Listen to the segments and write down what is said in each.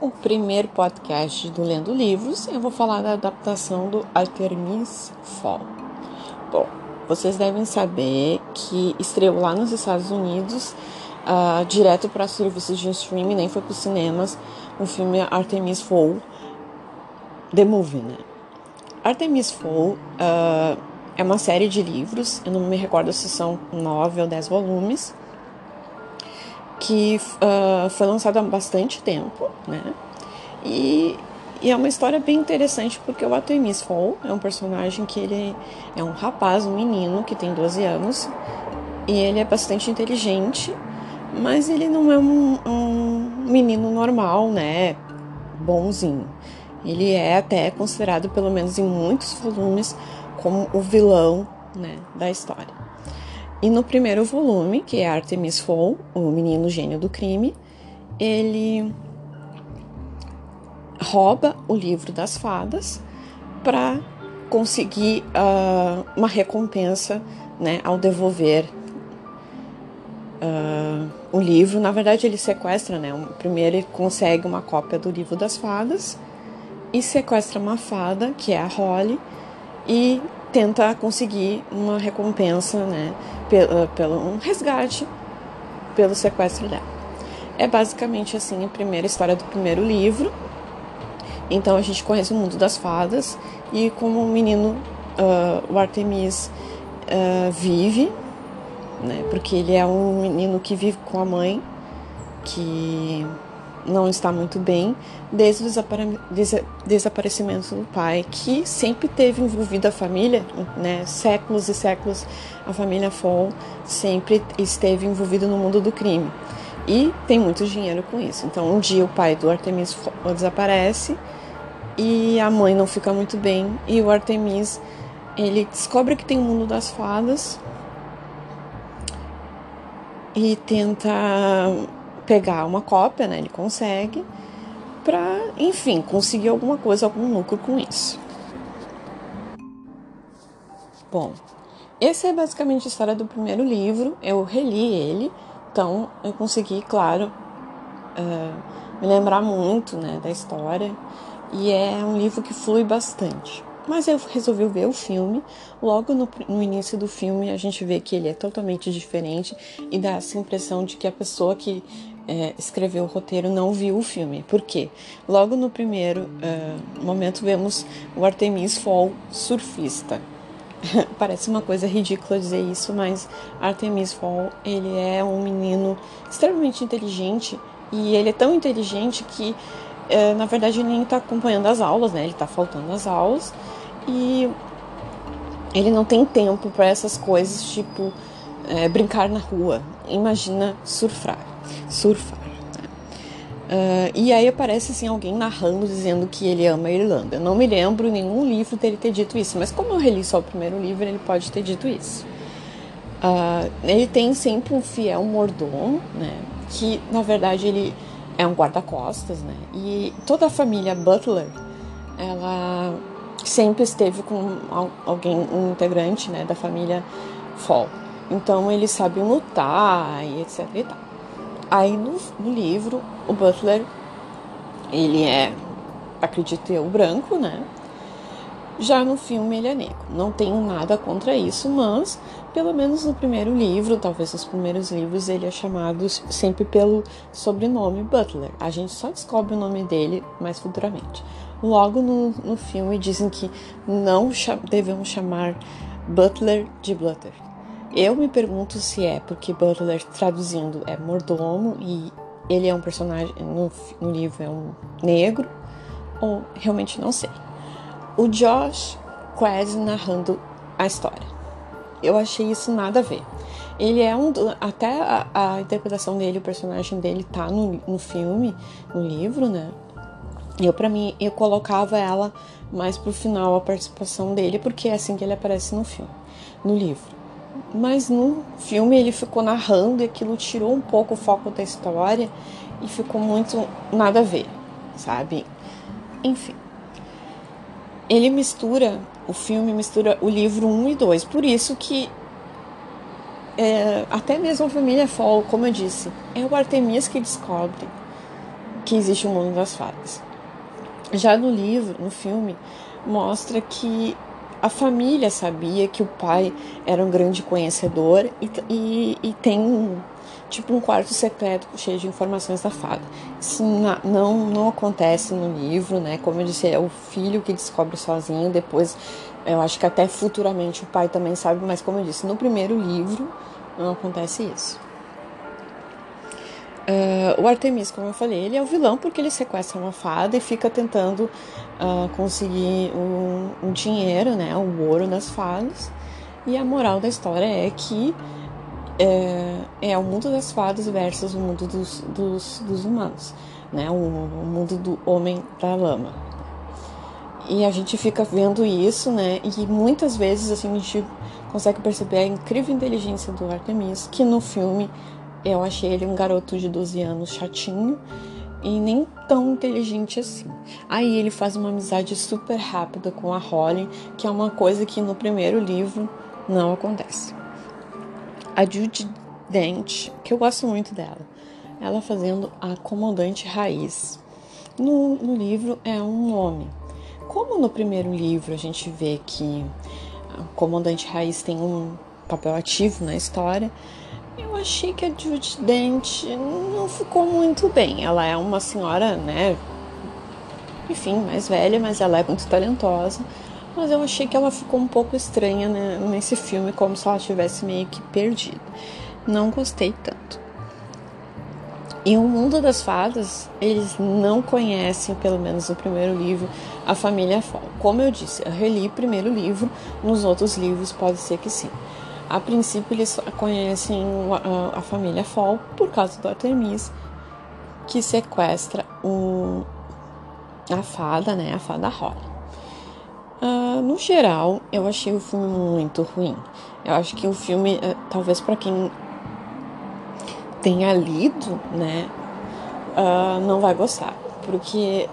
O primeiro podcast do Lendo Livros, eu vou falar da adaptação do Artemis Fall. Bom, vocês devem saber que estreou lá nos Estados Unidos, uh, direto para serviços de streaming, nem foi para os cinemas, o filme Artemis Fall, The Movie, né? Artemis Fall uh, é uma série de livros, eu não me recordo se são nove ou dez volumes, que uh, foi lançada há bastante tempo, né? E, e, é uma história bem interessante porque o Artemis Fall é um personagem que ele é um rapaz, um menino que tem 12 anos e ele é bastante inteligente, mas ele não é um, um menino normal, né? Bonzinho. Ele é até considerado, pelo menos em muitos volumes, como o vilão né, da história. E no primeiro volume, que é Artemis Fowl, o menino gênio do crime, ele rouba o livro das fadas para conseguir uh, uma recompensa né, ao devolver uh, o livro. Na verdade, ele sequestra, né? Primeiro ele consegue uma cópia do livro das fadas e sequestra uma fada, que é a Holly, e tenta conseguir uma recompensa, né, pelo, pelo um resgate pelo sequestro dela. É basicamente assim a primeira história do primeiro livro. Então a gente conhece o mundo das fadas e como o menino, uh, o Artemis, uh, vive, né, porque ele é um menino que vive com a mãe, que não está muito bem desde o des desaparecimento do pai, que sempre teve envolvido a família, né? Séculos e séculos a família Fall sempre esteve envolvida no mundo do crime e tem muito dinheiro com isso. Então, um dia o pai do Artemis desaparece e a mãe não fica muito bem e o Artemis ele descobre que tem o um mundo das fadas e tenta pegar uma cópia, né? Ele consegue para, enfim, conseguir alguma coisa, algum lucro com isso. Bom, essa é basicamente a história do primeiro livro. Eu reli ele, então eu consegui, claro, uh, me lembrar muito né, da história. E é um livro que flui bastante. Mas eu resolvi ver o filme. Logo no, no, início do filme, a gente vê que ele é totalmente diferente e dá essa impressão de que a pessoa que é, escreveu o roteiro não viu o filme. Por quê? Logo no primeiro uh, momento vemos o Artemis Fall surfista. Parece uma coisa ridícula dizer isso, mas Artemis Fall ele é um menino extremamente inteligente e ele é tão inteligente que uh, na verdade ele nem está acompanhando as aulas, né? Ele está faltando as aulas e ele não tem tempo para essas coisas tipo é, brincar na rua. Imagina surfar surfar. Uh, e aí aparece assim alguém narrando dizendo que ele ama a Irlanda. Eu não me lembro nenhum livro dele ter dito isso, mas como eu reli só o primeiro livro, ele pode ter dito isso. Uh, ele tem sempre um fiel mordomo, né? Que na verdade ele é um guarda-costas, né? E toda a família Butler, ela sempre esteve com alguém, um integrante, né, da família Fall. Então eles sabem lutar e etc e tal. Aí no, no livro, o Butler, ele é, acredito eu, branco, né? Já no filme ele é negro. Não tenho nada contra isso, mas pelo menos no primeiro livro, talvez nos primeiros livros, ele é chamado sempre pelo sobrenome Butler. A gente só descobre o nome dele mais futuramente. Logo no, no filme dizem que não devemos chamar Butler de Butler, eu me pergunto se é porque Butler, traduzindo, é mordomo e ele é um personagem, no, no livro é um negro, ou realmente não sei. O Josh quase narrando a história. Eu achei isso nada a ver. Ele é um. Até a, a interpretação dele, o personagem dele tá no, no filme, no livro, né? Eu, para mim, eu colocava ela mais pro final, a participação dele, porque é assim que ele aparece no filme, no livro. Mas no filme ele ficou narrando e aquilo tirou um pouco o foco da história e ficou muito nada a ver, sabe? Enfim. Ele mistura, o filme mistura o livro 1 e 2, por isso que é, até mesmo a família Fall, como eu disse, é o Artemis que descobre que existe o mundo das fadas. Já no livro, no filme, mostra que a família sabia que o pai era um grande conhecedor e, e, e tem tipo um quarto secreto cheio de informações da fada. Isso não, não acontece no livro, né? Como eu disse, é o filho que descobre sozinho. Depois, eu acho que até futuramente o pai também sabe, mas como eu disse, no primeiro livro não acontece isso. Uh, o Artemis, como eu falei, ele é o vilão porque ele sequestra uma fada e fica tentando uh, conseguir um, um, dinheiro, né, o ouro das fadas. E a moral da história é que é, é o mundo das fadas versus o mundo dos, dos, dos humanos, né, o, o mundo do homem da lama. E a gente fica vendo isso, né, e muitas vezes assim, a gente consegue perceber a incrível inteligência do Artemis, que no filme eu achei ele um garoto de 12 anos chatinho e nem tão inteligente assim. Aí ele faz uma amizade super rápida com a Holly, que é uma coisa que no primeiro livro não acontece. A Judy Dent, que eu gosto muito dela, ela fazendo a comandante raiz. No, no livro é um homem. Como no primeiro livro a gente vê que a comandante raiz tem um papel ativo na história, eu achei que a Judy Dent não ficou muito bem. Ela é uma senhora, né? Enfim, mais velha, mas ela é muito talentosa. Mas eu achei que ela ficou um pouco estranha né, nesse filme, como se ela tivesse meio que perdido. Não gostei tanto. E o mundo das fadas, eles não conhecem, pelo menos no primeiro livro, a família Fall. Como eu disse, eu reli o primeiro livro, nos outros livros pode ser que sim. A princípio, eles conhecem a, família Fall por causa do Artemis, que sequestra um, a fada, né? A fada Holly. Uh, no geral, eu achei o filme muito ruim. Eu acho que o filme, uh, talvez para quem tenha lido, né, uh, não vai gostar, porque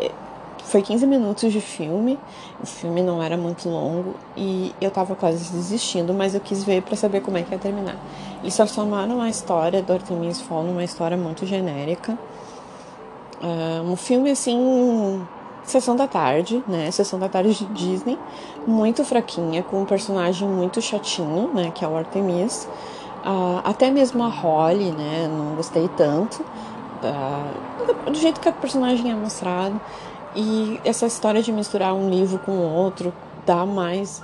foi 15 minutos de filme, o filme não era muito longo e eu tava quase desistindo, mas eu quis ver para saber como é que ia terminar. Eles transformaram a história do Artemis Fall numa história muito genérica. Uh, um filme assim, sessão da tarde, né? Sessão da tarde de Disney, muito fraquinha, com um personagem muito chatinho, né? Que é o Artemis. Uh, até mesmo a Holly, né? Não gostei tanto. Uh, do jeito que a personagem é mostrado. E essa história de misturar um livro com outro dá mais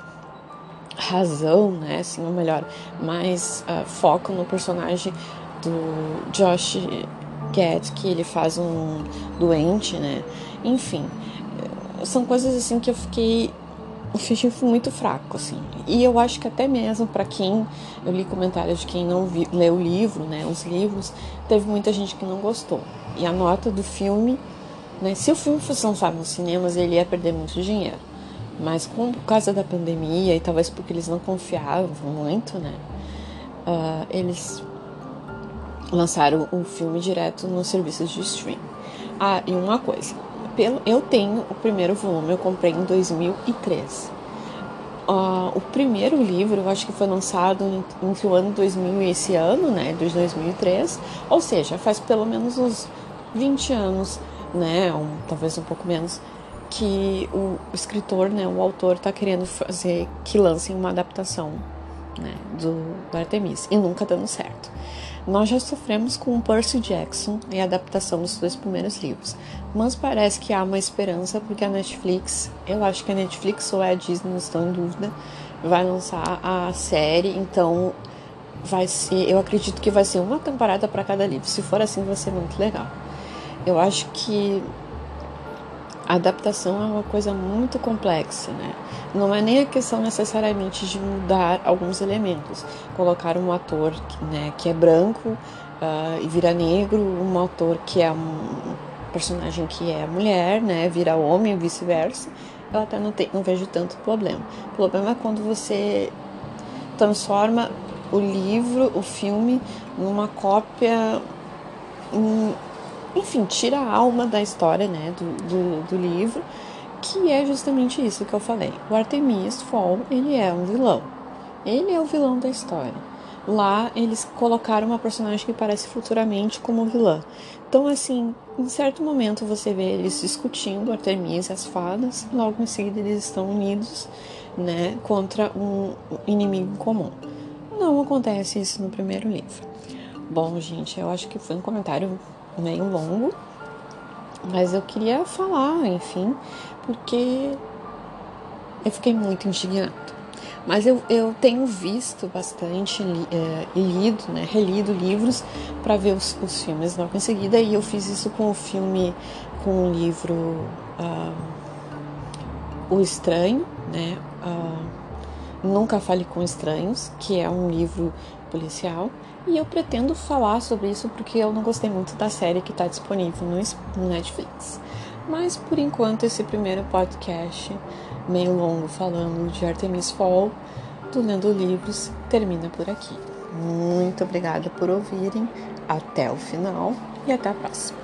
razão, né? Assim, ou melhor, mais uh, foco no personagem do Josh Gad, que ele faz um doente, né? Enfim, são coisas assim que eu fiquei o fichim foi muito fraco, assim. E eu acho que até mesmo para quem eu li comentários de quem não vi, leu o livro, né, os livros, teve muita gente que não gostou. E a nota do filme né? Se o filme fosse lançado nos cinemas, ele ia perder muito dinheiro. Mas com, por causa da pandemia e talvez porque eles não confiavam muito, né? Uh, eles lançaram o filme direto nos serviços de stream. Ah, e uma coisa. Pelo, eu tenho o primeiro volume, eu comprei em 2003. Uh, o primeiro livro, eu acho que foi lançado entre o ano 2000 e esse ano, né, de 2003, ou seja, faz pelo menos uns 20 anos né, um, talvez um pouco menos, que o escritor, né, o autor está querendo fazer que lancem uma adaptação né, do, do Artemis e nunca dando certo. Nós já sofremos com Percy Jackson e a adaptação dos dois primeiros livros, mas parece que há uma esperança porque a Netflix, eu acho que a Netflix ou a Disney, não estou em dúvida, vai lançar a série, então vai ser, eu acredito que vai ser uma temporada para cada livro. Se for assim, vai ser muito legal. Eu acho que a adaptação é uma coisa muito complexa, né? Não é nem a questão necessariamente de mudar alguns elementos, colocar um ator né, que é branco uh, e vira negro, um ator que é um personagem que é mulher, né, vira homem e vice-versa. Eu até não, não vejo tanto problema. O problema é quando você transforma o livro, o filme, numa cópia. Em, enfim, tira a alma da história, né, do, do, do livro, que é justamente isso que eu falei. O Artemis Fall, ele é um vilão. Ele é o vilão da história. lá eles colocaram uma personagem que parece futuramente como vilã. Então, assim, em certo momento você vê eles discutindo Artemis e as fadas, logo em seguida eles estão unidos, né, contra um inimigo comum. Não acontece isso no primeiro livro. Bom, gente, eu acho que foi um comentário meio longo, mas eu queria falar, enfim, porque eu fiquei muito indignada. Mas eu, eu tenho visto bastante é, e lido, né, relido livros para ver os, os, filmes logo em seguida. E eu fiz isso com o filme, com o livro uh, O Estranho, né? Uh, Nunca Fale com Estranhos, que é um livro policial. E eu pretendo falar sobre isso porque eu não gostei muito da série que está disponível no Netflix. Mas por enquanto, esse primeiro podcast meio longo falando de Artemis Fall, do Lendo Livros, termina por aqui. Muito obrigada por ouvirem, até o final e até a próxima.